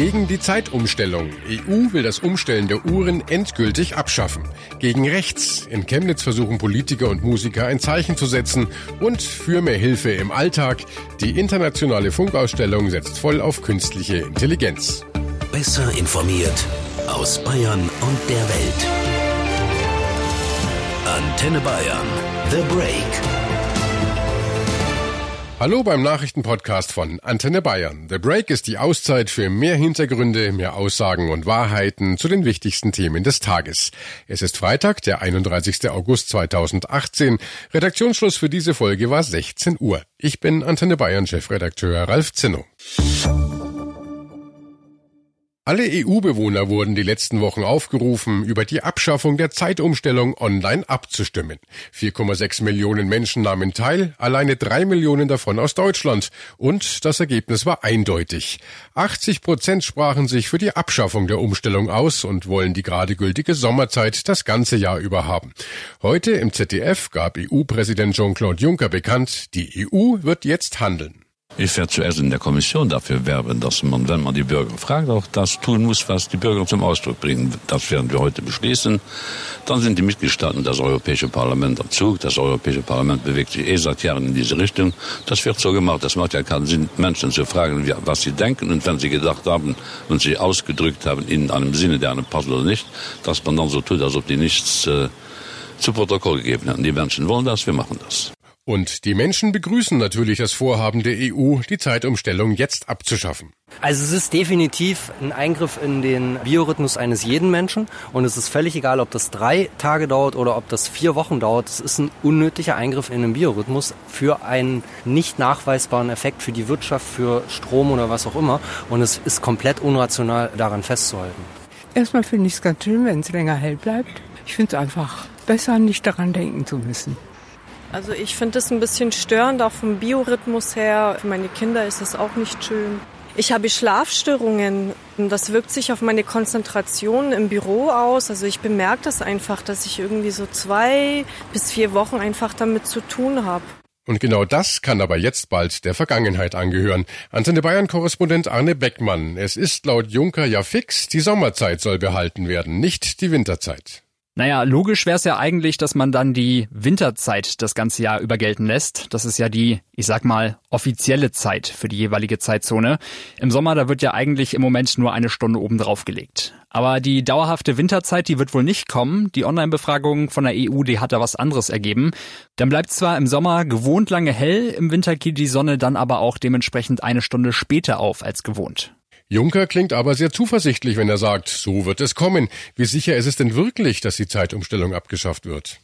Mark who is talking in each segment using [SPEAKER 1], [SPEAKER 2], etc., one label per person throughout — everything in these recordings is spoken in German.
[SPEAKER 1] Gegen die Zeitumstellung. EU will das Umstellen der Uhren endgültig abschaffen. Gegen rechts. In Chemnitz versuchen Politiker und Musiker ein Zeichen zu setzen. Und für mehr Hilfe im Alltag. Die internationale Funkausstellung setzt voll auf künstliche Intelligenz.
[SPEAKER 2] Besser informiert aus Bayern und der Welt. Antenne Bayern. The Break.
[SPEAKER 1] Hallo beim Nachrichtenpodcast von Antenne Bayern. The Break ist die Auszeit für mehr Hintergründe, mehr Aussagen und Wahrheiten zu den wichtigsten Themen des Tages. Es ist Freitag, der 31. August 2018. Redaktionsschluss für diese Folge war 16 Uhr. Ich bin Antenne Bayern Chefredakteur Ralf Zinno. Alle EU-Bewohner wurden die letzten Wochen aufgerufen, über die Abschaffung der Zeitumstellung online abzustimmen. 4,6 Millionen Menschen nahmen teil, alleine drei Millionen davon aus Deutschland. Und das Ergebnis war eindeutig. 80 Prozent sprachen sich für die Abschaffung der Umstellung aus und wollen die gerade gültige Sommerzeit das ganze Jahr über haben. Heute im ZDF gab EU-Präsident Jean-Claude Juncker bekannt, die EU wird jetzt handeln.
[SPEAKER 3] Ich werde zuerst in der Kommission dafür werben, dass man, wenn man die Bürger fragt, auch das tun muss, was die Bürger zum Ausdruck bringen. Das werden wir heute beschließen. Dann sind die Mitgliedstaaten das Europäische Parlament am Zug. Das Europäische Parlament bewegt sich eh seit Jahren in diese Richtung. Das wird so gemacht. Das macht ja keinen Sinn, Menschen zu fragen, was sie denken. Und wenn sie gedacht haben und sie ausgedrückt haben in einem Sinne, der einem passt oder nicht, dass man dann so tut, als ob die nichts äh, zu Protokoll gegeben haben. Die Menschen wollen das, wir machen das.
[SPEAKER 1] Und die Menschen begrüßen natürlich das Vorhaben der EU, die Zeitumstellung jetzt abzuschaffen.
[SPEAKER 4] Also es ist definitiv ein Eingriff in den Biorhythmus eines jeden Menschen und es ist völlig egal, ob das drei Tage dauert oder ob das vier Wochen dauert. Es ist ein unnötiger Eingriff in den Biorhythmus für einen nicht nachweisbaren Effekt für die Wirtschaft, für Strom oder was auch immer und es ist komplett unrational daran festzuhalten.
[SPEAKER 5] Erstmal finde ich es ganz schön, wenn es länger hell bleibt. Ich finde es einfach besser, nicht daran denken zu müssen.
[SPEAKER 6] Also ich finde es ein bisschen störend, auch vom Biorhythmus her. Für meine Kinder ist es auch nicht schön. Ich habe Schlafstörungen. Das wirkt sich auf meine Konzentration im Büro aus. Also ich bemerke das einfach, dass ich irgendwie so zwei bis vier Wochen einfach damit zu tun habe.
[SPEAKER 1] Und genau das kann aber jetzt bald der Vergangenheit angehören. Antenne Bayern-Korrespondent Arne Beckmann. Es ist laut Juncker ja fix, die Sommerzeit soll behalten werden, nicht die Winterzeit.
[SPEAKER 7] Naja, logisch wäre es ja eigentlich, dass man dann die Winterzeit das ganze Jahr über gelten lässt. Das ist ja die, ich sag mal, offizielle Zeit für die jeweilige Zeitzone. Im Sommer, da wird ja eigentlich im Moment nur eine Stunde oben drauf gelegt. Aber die dauerhafte Winterzeit, die wird wohl nicht kommen. Die Online-Befragung von der EU, die hat da was anderes ergeben. Dann bleibt zwar im Sommer gewohnt lange hell, im Winter geht die Sonne dann aber auch dementsprechend eine Stunde später auf als gewohnt.
[SPEAKER 1] Juncker klingt aber sehr zuversichtlich, wenn er sagt, so wird es kommen. Wie sicher ist es denn wirklich, dass die Zeitumstellung abgeschafft wird?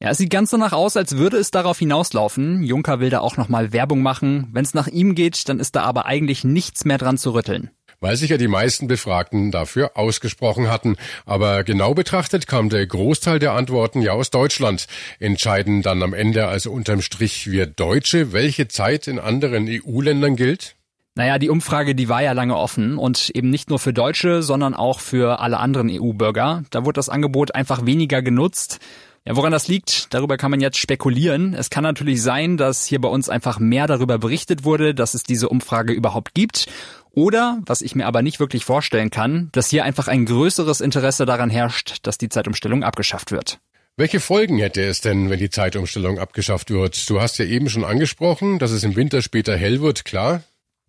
[SPEAKER 7] Ja, es sieht ganz danach aus, als würde es darauf hinauslaufen. Juncker will da auch nochmal Werbung machen. Wenn es nach ihm geht, dann ist da aber eigentlich nichts mehr dran zu rütteln.
[SPEAKER 1] Weil sich ja die meisten Befragten dafür ausgesprochen hatten. Aber genau betrachtet kam der Großteil der Antworten ja aus Deutschland. Entscheiden dann am Ende also unterm Strich wir Deutsche, welche Zeit in anderen EU-Ländern gilt?
[SPEAKER 7] Naja, die Umfrage, die war ja lange offen und eben nicht nur für Deutsche, sondern auch für alle anderen EU-Bürger. Da wurde das Angebot einfach weniger genutzt. Ja, woran das liegt, darüber kann man jetzt spekulieren. Es kann natürlich sein, dass hier bei uns einfach mehr darüber berichtet wurde, dass es diese Umfrage überhaupt gibt. Oder, was ich mir aber nicht wirklich vorstellen kann, dass hier einfach ein größeres Interesse daran herrscht, dass die Zeitumstellung abgeschafft wird.
[SPEAKER 1] Welche Folgen hätte es denn, wenn die Zeitumstellung abgeschafft wird? Du hast ja eben schon angesprochen, dass es im Winter später hell wird, klar.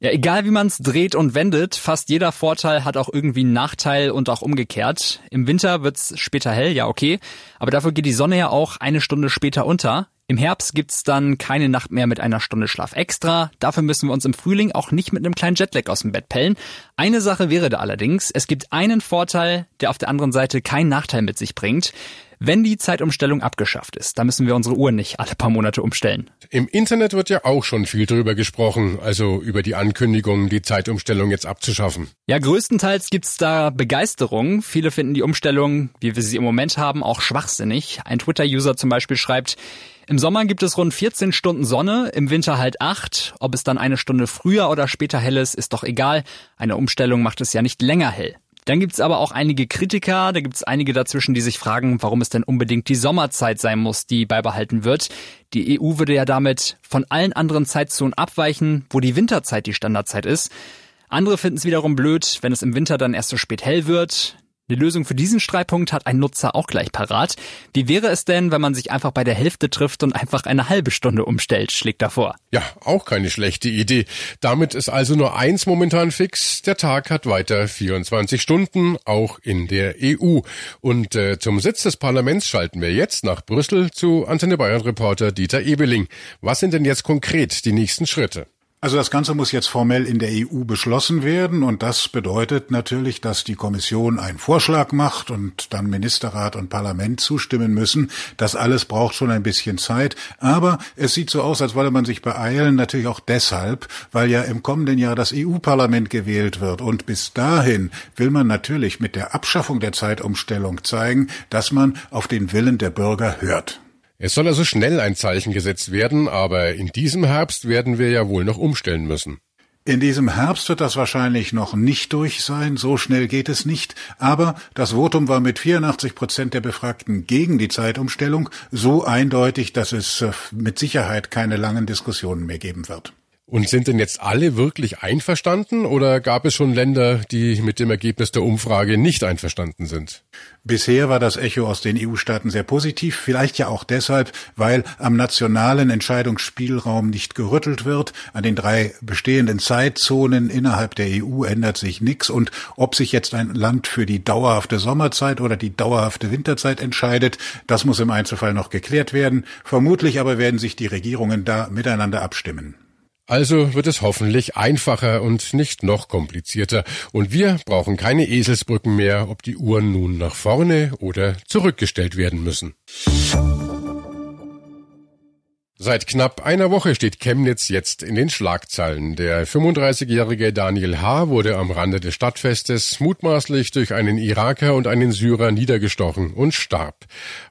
[SPEAKER 7] Ja, egal wie man es dreht und wendet, fast jeder Vorteil hat auch irgendwie einen Nachteil und auch umgekehrt. Im Winter wird's später hell, ja okay, aber dafür geht die Sonne ja auch eine Stunde später unter. Im Herbst gibt's dann keine Nacht mehr mit einer Stunde Schlaf extra. Dafür müssen wir uns im Frühling auch nicht mit einem kleinen Jetlag aus dem Bett pellen. Eine Sache wäre da allerdings, es gibt einen Vorteil, der auf der anderen Seite keinen Nachteil mit sich bringt wenn die Zeitumstellung abgeschafft ist. Da müssen wir unsere Uhren nicht alle paar Monate umstellen.
[SPEAKER 1] Im Internet wird ja auch schon viel darüber gesprochen, also über die Ankündigung, die Zeitumstellung jetzt abzuschaffen.
[SPEAKER 7] Ja, größtenteils gibt's da Begeisterung. Viele finden die Umstellung, wie wir sie im Moment haben, auch schwachsinnig. Ein Twitter-User zum Beispiel schreibt, im Sommer gibt es rund 14 Stunden Sonne, im Winter halt 8. Ob es dann eine Stunde früher oder später hell ist, ist doch egal. Eine Umstellung macht es ja nicht länger hell. Dann gibt's aber auch einige Kritiker, da gibt's einige dazwischen, die sich fragen, warum es denn unbedingt die Sommerzeit sein muss, die beibehalten wird. Die EU würde ja damit von allen anderen Zeitzonen abweichen, wo die Winterzeit die Standardzeit ist. Andere finden es wiederum blöd, wenn es im Winter dann erst so spät hell wird. Eine Lösung für diesen Streitpunkt hat ein Nutzer auch gleich parat. Wie wäre es denn, wenn man sich einfach bei der Hälfte trifft und einfach eine halbe Stunde umstellt, schlägt er vor.
[SPEAKER 1] Ja, auch keine schlechte Idee. Damit ist also nur eins momentan fix. Der Tag hat weiter 24 Stunden, auch in der EU. Und äh, zum Sitz des Parlaments schalten wir jetzt nach Brüssel zu Antenne Bayern Reporter Dieter Ebeling. Was sind denn jetzt konkret die nächsten Schritte?
[SPEAKER 8] Also das Ganze muss jetzt formell in der EU beschlossen werden und das bedeutet natürlich, dass die Kommission einen Vorschlag macht und dann Ministerrat und Parlament zustimmen müssen. Das alles braucht schon ein bisschen Zeit, aber es sieht so aus, als wolle man sich beeilen, natürlich auch deshalb, weil ja im kommenden Jahr das EU-Parlament gewählt wird und bis dahin will man natürlich mit der Abschaffung der Zeitumstellung zeigen, dass man auf den Willen der Bürger hört.
[SPEAKER 1] Es soll also schnell ein Zeichen gesetzt werden, aber in diesem Herbst werden wir ja wohl noch umstellen müssen.
[SPEAKER 8] In diesem Herbst wird das wahrscheinlich noch nicht durch sein, so schnell geht es nicht, aber das Votum war mit 84 Prozent der Befragten gegen die Zeitumstellung so eindeutig, dass es äh, mit Sicherheit keine langen Diskussionen mehr geben wird.
[SPEAKER 1] Und sind denn jetzt alle wirklich einverstanden oder gab es schon Länder, die mit dem Ergebnis der Umfrage nicht einverstanden sind?
[SPEAKER 8] Bisher war das Echo aus den EU-Staaten sehr positiv, vielleicht ja auch deshalb, weil am nationalen Entscheidungsspielraum nicht gerüttelt wird. An den drei bestehenden Zeitzonen innerhalb der EU ändert sich nichts und ob sich jetzt ein Land für die dauerhafte Sommerzeit oder die dauerhafte Winterzeit entscheidet, das muss im Einzelfall noch geklärt werden. Vermutlich aber werden sich die Regierungen da miteinander abstimmen.
[SPEAKER 1] Also wird es hoffentlich einfacher und nicht noch komplizierter. Und wir brauchen keine Eselsbrücken mehr, ob die Uhren nun nach vorne oder zurückgestellt werden müssen. Seit knapp einer Woche steht Chemnitz jetzt in den Schlagzeilen. Der 35-jährige Daniel H. wurde am Rande des Stadtfestes mutmaßlich durch einen Iraker und einen Syrer niedergestochen und starb.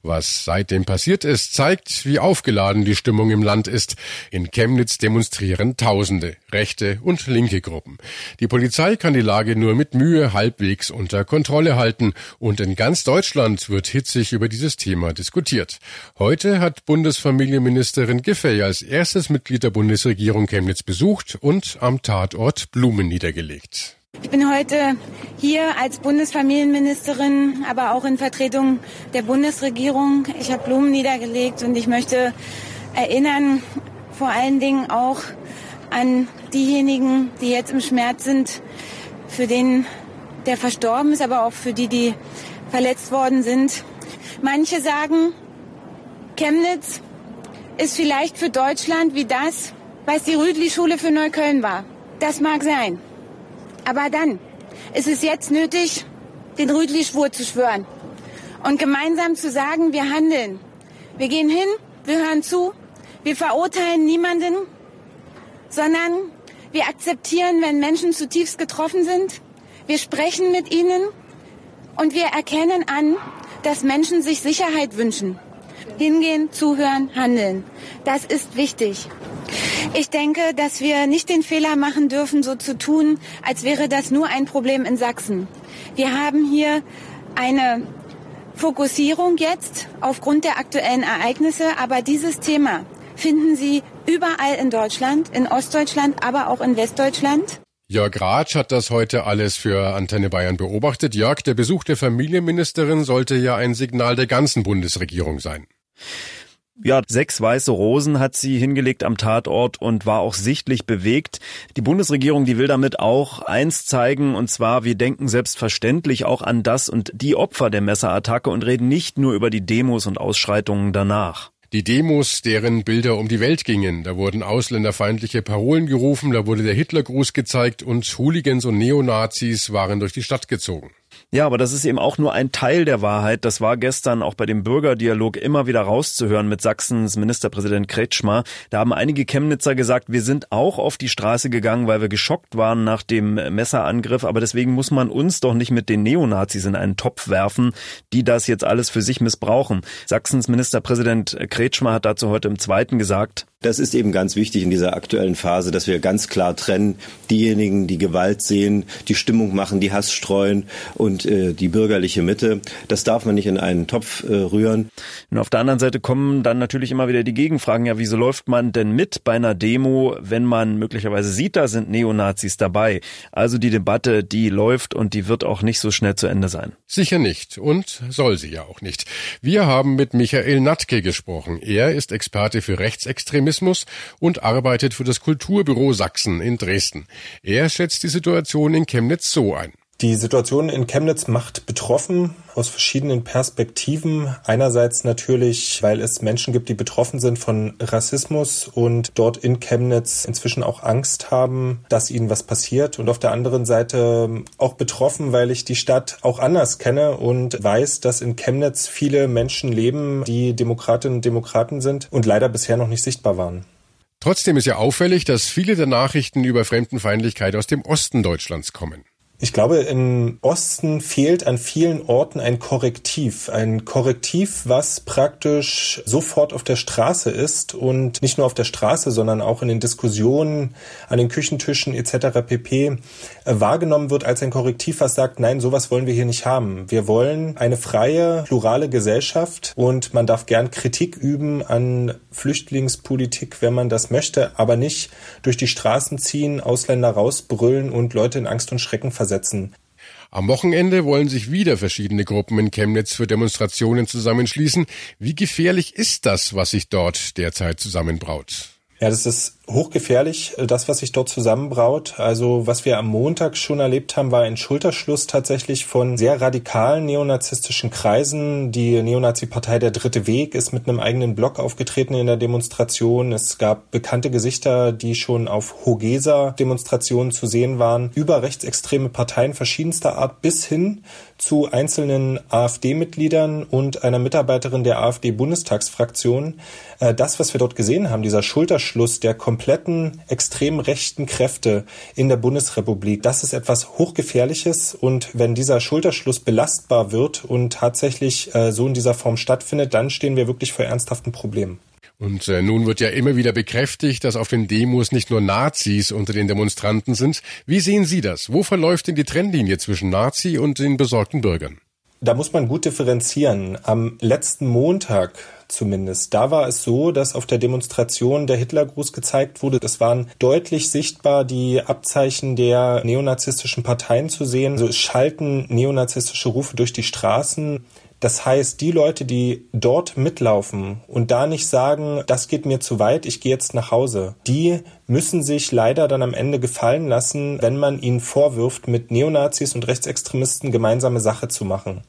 [SPEAKER 1] Was seitdem passiert ist, zeigt, wie aufgeladen die Stimmung im Land ist. In Chemnitz demonstrieren Tausende, rechte und linke Gruppen. Die Polizei kann die Lage nur mit Mühe halbwegs unter Kontrolle halten und in ganz Deutschland wird hitzig über dieses Thema diskutiert. Heute hat Bundesfamilienministerin Ministerin Giffey als erstes Mitglied der Bundesregierung Chemnitz besucht und am Tatort Blumen niedergelegt.
[SPEAKER 9] Ich bin heute hier als Bundesfamilienministerin, aber auch in Vertretung der Bundesregierung. Ich habe Blumen niedergelegt und ich möchte erinnern, vor allen Dingen auch an diejenigen, die jetzt im Schmerz sind, für den der verstorben ist, aber auch für die, die verletzt worden sind. Manche sagen, Chemnitz ist vielleicht für Deutschland wie das, was die Rüdli-Schule für Neukölln war. Das mag sein. Aber dann ist es jetzt nötig, den Rüdli-Schwur zu schwören und gemeinsam zu sagen, wir handeln. Wir gehen hin, wir hören zu, wir verurteilen niemanden, sondern wir akzeptieren, wenn Menschen zutiefst getroffen sind. Wir sprechen mit ihnen und wir erkennen an, dass Menschen sich Sicherheit wünschen. Hingehen, zuhören, handeln. Das ist wichtig. Ich denke, dass wir nicht den Fehler machen dürfen, so zu tun, als wäre das nur ein Problem in Sachsen. Wir haben hier eine Fokussierung jetzt aufgrund der aktuellen Ereignisse, aber dieses Thema finden Sie überall in Deutschland, in Ostdeutschland, aber auch in Westdeutschland.
[SPEAKER 1] Jörg Ratsch hat das heute alles für Antenne Bayern beobachtet. Jörg, der Besuch der Familienministerin sollte ja ein Signal der ganzen Bundesregierung sein.
[SPEAKER 10] Ja, sechs weiße Rosen hat sie hingelegt am Tatort und war auch sichtlich bewegt. Die Bundesregierung, die will damit auch eins zeigen, und zwar, wir denken selbstverständlich auch an das und die Opfer der Messerattacke und reden nicht nur über die Demos und Ausschreitungen danach.
[SPEAKER 1] Die Demos, deren Bilder um die Welt gingen. Da wurden ausländerfeindliche Parolen gerufen, da wurde der Hitlergruß gezeigt und Hooligans und Neonazis waren durch die Stadt gezogen.
[SPEAKER 10] Ja, aber das ist eben auch nur ein Teil der Wahrheit. Das war gestern auch bei dem Bürgerdialog immer wieder rauszuhören mit Sachsens Ministerpräsident Kretschmer. Da haben einige Chemnitzer gesagt, wir sind auch auf die Straße gegangen, weil wir geschockt waren nach dem Messerangriff. Aber deswegen muss man uns doch nicht mit den Neonazis in einen Topf werfen, die das jetzt alles für sich missbrauchen. Sachsens Ministerpräsident Kretschmer hat dazu heute im Zweiten gesagt,
[SPEAKER 11] Das ist eben ganz wichtig in dieser aktuellen Phase, dass wir ganz klar trennen, diejenigen, die Gewalt sehen, die Stimmung machen, die Hass streuen und äh, die bürgerliche Mitte. Das darf man nicht in einen Topf äh, rühren.
[SPEAKER 10] Und auf der anderen Seite kommen dann natürlich immer wieder die Gegenfragen. Ja, wieso läuft man denn mit bei einer Demo, wenn man möglicherweise sieht, da sind Neonazis dabei? Also die Debatte, die läuft und die wird auch nicht so schnell zu Ende sein.
[SPEAKER 1] Sicher nicht und soll sie ja auch nicht. Wir haben mit Michael Natke gesprochen. Er ist Experte für Rechtsextremismus Journalismus und arbeitet für das Kulturbüro Sachsen in Dresden. Er schätzt die Situation in Chemnitz so ein.
[SPEAKER 12] Die Situation in Chemnitz macht betroffen aus verschiedenen Perspektiven. Einerseits natürlich, weil es Menschen gibt, die betroffen sind von Rassismus und dort in Chemnitz inzwischen auch Angst haben, dass ihnen was passiert. Und auf der anderen Seite auch betroffen, weil ich die Stadt auch anders kenne und weiß, dass in Chemnitz viele Menschen leben, die Demokratinnen und Demokraten sind und leider bisher noch nicht sichtbar waren.
[SPEAKER 1] Trotzdem ist ja auffällig, dass viele der Nachrichten über Fremdenfeindlichkeit aus dem Osten Deutschlands kommen.
[SPEAKER 12] Ich glaube, im Osten fehlt an vielen Orten ein Korrektiv. Ein Korrektiv, was praktisch sofort auf der Straße ist und nicht nur auf der Straße, sondern auch in den Diskussionen, an den Küchentischen etc. pp. Äh, wahrgenommen wird als ein Korrektiv, was sagt, nein, sowas wollen wir hier nicht haben. Wir wollen eine freie, plurale Gesellschaft und man darf gern Kritik üben an Flüchtlingspolitik, wenn man das möchte, aber nicht durch die Straßen ziehen, Ausländer rausbrüllen und Leute in Angst und Schrecken versetzen versetzen.
[SPEAKER 1] Am Wochenende wollen sich wieder verschiedene Gruppen in Chemnitz für Demonstrationen zusammenschließen. Wie gefährlich ist das, was sich dort derzeit zusammenbraut?
[SPEAKER 12] Ja, das ist hochgefährlich, äh, das, was sich dort zusammenbraut. Also was wir am Montag schon erlebt haben, war ein Schulterschluss tatsächlich von sehr radikalen neonazistischen Kreisen. Die Neonazi-Partei Der Dritte Weg ist mit einem eigenen Block aufgetreten in der Demonstration. Es gab bekannte Gesichter, die schon auf Hogesa-Demonstrationen zu sehen waren, über rechtsextreme Parteien verschiedenster Art bis hin zu einzelnen AfD-Mitgliedern und einer Mitarbeiterin der AfD-Bundestagsfraktion. Äh, das, was wir dort gesehen haben, dieser Schulterschluss der kompletten extrem rechten Kräfte in der Bundesrepublik. Das ist etwas Hochgefährliches und wenn dieser Schulterschluss belastbar wird und tatsächlich äh, so in dieser Form stattfindet, dann stehen wir wirklich vor ernsthaften Problemen.
[SPEAKER 1] Und äh, nun wird ja immer wieder bekräftigt, dass auf den Demos nicht nur Nazis unter den Demonstranten sind. Wie sehen Sie das? Wo verläuft denn die Trennlinie zwischen Nazi und den besorgten Bürgern?
[SPEAKER 12] Da muss man gut differenzieren. Am letzten Montag zumindest. Da war es so, dass auf der Demonstration der Hitlergruß gezeigt wurde. Es waren deutlich sichtbar die Abzeichen der neonazistischen Parteien zu sehen. Also es schalten neonazistische Rufe durch die Straßen. Das heißt, die Leute, die dort mitlaufen und da nicht sagen, das geht mir zu weit, ich gehe jetzt nach Hause, die müssen sich leider dann am Ende gefallen lassen, wenn man ihnen vorwirft, mit Neonazis und Rechtsextremisten gemeinsame Sache zu machen.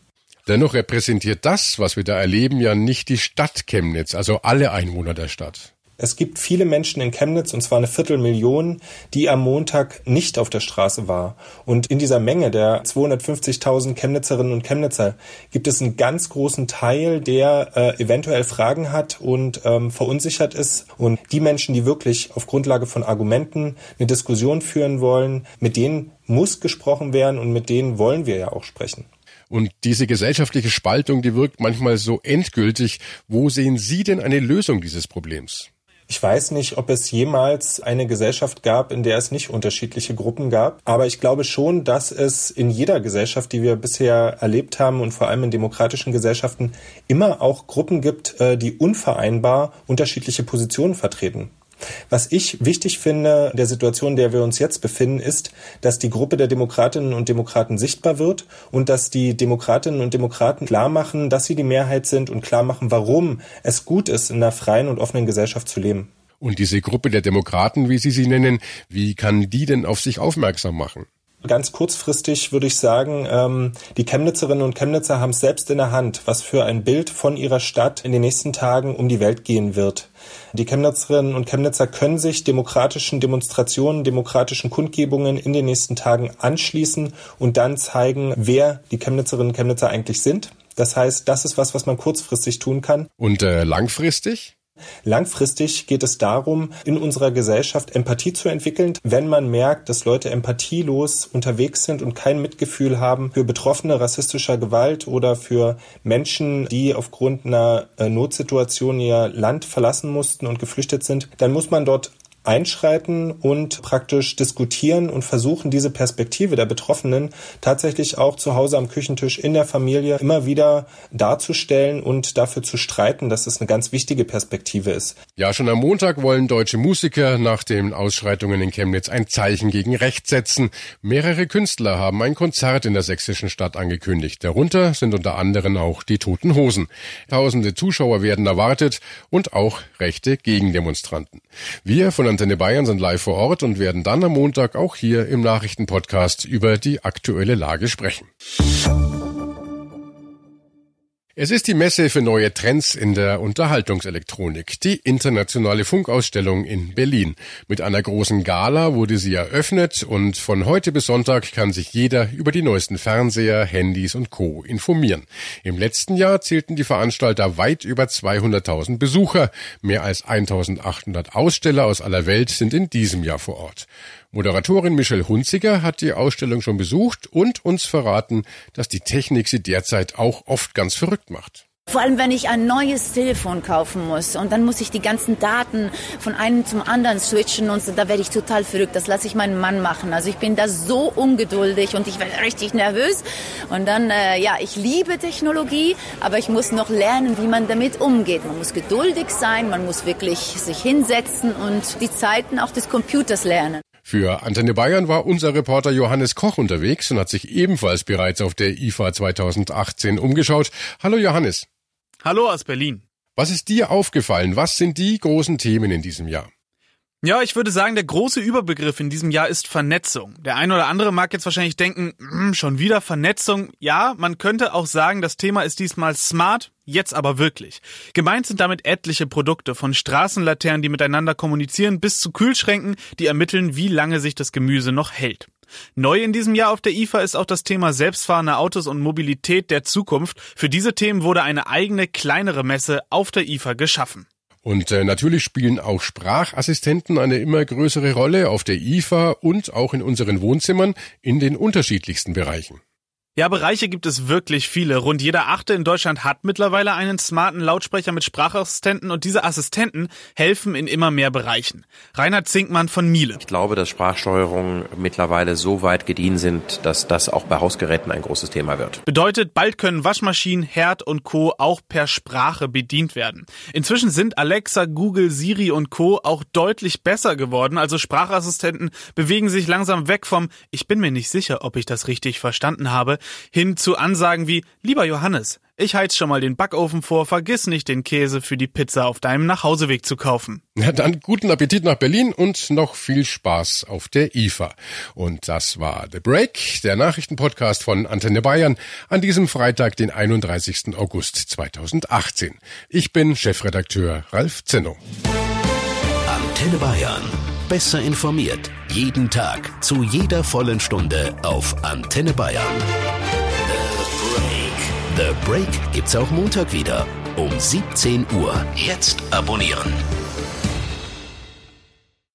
[SPEAKER 1] Dennoch repräsentiert das, was wir da erleben, ja nicht die Stadt Chemnitz, also alle Einwohner der Stadt.
[SPEAKER 12] Es gibt viele Menschen in Chemnitz, und zwar eine Viertelmillion, die am Montag nicht auf der Straße war. Und in dieser Menge der 250.000 Chemnitzerinnen und Chemnitzer gibt es einen ganz großen Teil, der äh, eventuell Fragen hat und ähm, verunsichert ist. Und die Menschen, die wirklich auf Grundlage von Argumenten eine Diskussion führen wollen, mit denen muss gesprochen werden und mit denen wollen wir ja auch sprechen.
[SPEAKER 1] Und diese gesellschaftliche Spaltung, die wirkt manchmal so endgültig. Wo sehen Sie denn eine Lösung dieses Problems?
[SPEAKER 12] Ich weiß nicht, ob es jemals eine Gesellschaft gab, in der es nicht unterschiedliche Gruppen gab. Aber ich glaube schon, dass es in jeder Gesellschaft, die wir bisher erlebt haben und vor allem in demokratischen Gesellschaften, immer auch Gruppen gibt, äh, die unvereinbar unterschiedliche Positionen vertreten. Was ich wichtig finde, der Situation, in der wir uns jetzt befinden, ist, dass die Gruppe der Demokratinnen und Demokraten sichtbar wird und dass die Demokratinnen und Demokraten klar machen, dass sie die Mehrheit sind und klar machen, warum es gut ist, in einer freien und offenen Gesellschaft zu leben.
[SPEAKER 1] Und diese Gruppe der Demokraten, wie Sie sie nennen, wie kann die denn auf sich aufmerksam machen?
[SPEAKER 12] Ganz kurzfristig würde ich sagen, ähm, die Chemnitzerinnen und Chemnitzer haben es selbst in der Hand, was für ein Bild von ihrer Stadt in den nächsten Tagen um die Welt gehen wird. Die Chemnitzerinnen und Chemnitzer können sich demokratischen Demonstrationen, demokratischen Kundgebungen in den nächsten Tagen anschließen und dann zeigen, wer die Chemnitzerinnen und Chemnitzer eigentlich sind. Das heißt, das ist was, was man kurzfristig tun kann.
[SPEAKER 1] Und äh, langfristig?
[SPEAKER 12] Langfristig geht es darum, in unserer Gesellschaft Empathie zu entwickeln. Wenn man merkt, dass Leute empathielos unterwegs sind und kein Mitgefühl haben für Betroffene rassistischer Gewalt oder für Menschen, die aufgrund einer äh, Notsituation ihr Land verlassen mussten und geflüchtet sind, dann muss man dort einschreiten und praktisch diskutieren und versuchen, diese Perspektive der Betroffenen tatsächlich auch zu Hause am Küchentisch in der Familie immer wieder darzustellen und dafür zu streiten, dass es eine ganz wichtige Perspektive ist.
[SPEAKER 1] Ja, schon am Montag wollen deutsche Musiker nach den Ausschreitungen in Chemnitz ein Zeichen gegen Recht setzen. Mehrere Künstler haben ein Konzert in der sächsischen Stadt angekündigt. Darunter sind unter anderem auch die Toten Hosen. Tausende Zuschauer werden erwartet und auch rechte Gegendemonstranten. Wir von Antenne Bayern sind live vor Ort und werden dann am Montag auch hier im Nachrichtenpodcast über die aktuelle Lage sprechen. Es ist die Messe für neue Trends in der Unterhaltungselektronik, die internationale Funkausstellung in Berlin. Mit einer großen Gala wurde sie eröffnet und von heute bis Sonntag kann sich jeder über die neuesten Fernseher, Handys und Co. informieren. Im letzten Jahr zählten die Veranstalter weit über 200.000 Besucher. Mehr als 1.800 Aussteller aus aller Welt sind in diesem Jahr vor Ort. Moderatorin Michelle Hunziger hat die Ausstellung schon besucht und uns verraten, dass die Technik sie derzeit auch oft ganz verrückt macht.
[SPEAKER 13] Vor allem, wenn ich ein neues Telefon kaufen muss und dann muss ich die ganzen Daten von einem zum anderen switchen und so, da werde ich total verrückt. Das lasse ich meinen Mann machen. Also ich bin da so ungeduldig und ich werde richtig nervös. Und dann, äh, ja, ich liebe Technologie, aber ich muss noch lernen, wie man damit umgeht. Man muss geduldig sein, man muss wirklich sich hinsetzen und die Zeiten auch des Computers lernen.
[SPEAKER 1] Für Antenne Bayern war unser Reporter Johannes Koch unterwegs und hat sich ebenfalls bereits auf der IFA 2018 umgeschaut. Hallo Johannes.
[SPEAKER 14] Hallo aus Berlin.
[SPEAKER 1] Was ist dir aufgefallen? Was sind die großen Themen in diesem Jahr?
[SPEAKER 14] Ja, ich würde sagen, der große Überbegriff in diesem Jahr ist Vernetzung. Der eine oder andere mag jetzt wahrscheinlich denken, hm, schon wieder Vernetzung. Ja, man könnte auch sagen, das Thema ist diesmal smart, jetzt aber wirklich. Gemeint sind damit etliche Produkte, von Straßenlaternen, die miteinander kommunizieren, bis zu Kühlschränken, die ermitteln, wie lange sich das Gemüse noch hält. Neu in diesem Jahr auf der IFA ist auch das Thema selbstfahrende Autos und Mobilität der Zukunft. Für diese Themen wurde eine eigene, kleinere Messe auf der IFA geschaffen.
[SPEAKER 1] Und äh, natürlich spielen auch Sprachassistenten eine immer größere Rolle auf der IFA und auch in unseren Wohnzimmern in den unterschiedlichsten Bereichen.
[SPEAKER 14] Ja, Bereiche gibt es wirklich viele. Rund jeder Achte in Deutschland hat mittlerweile einen smarten Lautsprecher mit Sprachassistenten und diese Assistenten helfen in immer mehr Bereichen. Reinhard Zinkmann von Miele.
[SPEAKER 15] Ich glaube, dass Sprachsteuerungen mittlerweile so weit gediehen sind, dass das auch bei Hausgeräten ein großes Thema wird.
[SPEAKER 14] Bedeutet, bald können Waschmaschinen, Herd und Co. auch per Sprache bedient werden. Inzwischen sind Alexa, Google, Siri und Co. auch deutlich besser geworden. Also Sprachassistenten bewegen sich langsam weg vom Ich bin mir nicht sicher, ob ich das richtig verstanden habe hin zu Ansagen wie Lieber Johannes, ich heiz schon mal den Backofen vor, vergiss nicht den Käse für die Pizza auf deinem Nachhauseweg zu kaufen.
[SPEAKER 1] Na dann guten Appetit nach Berlin und noch viel Spaß auf der IFA. Und das war The Break, der Nachrichtenpodcast von Antenne Bayern an diesem Freitag, den 31. August 2018. Ich bin Chefredakteur Ralf Zinno.
[SPEAKER 2] Antenne Bayern. Besser informiert. Jeden Tag. Zu jeder vollen Stunde auf Antenne Bayern. The Break gibt's auch Montag wieder um 17 Uhr. Jetzt abonnieren.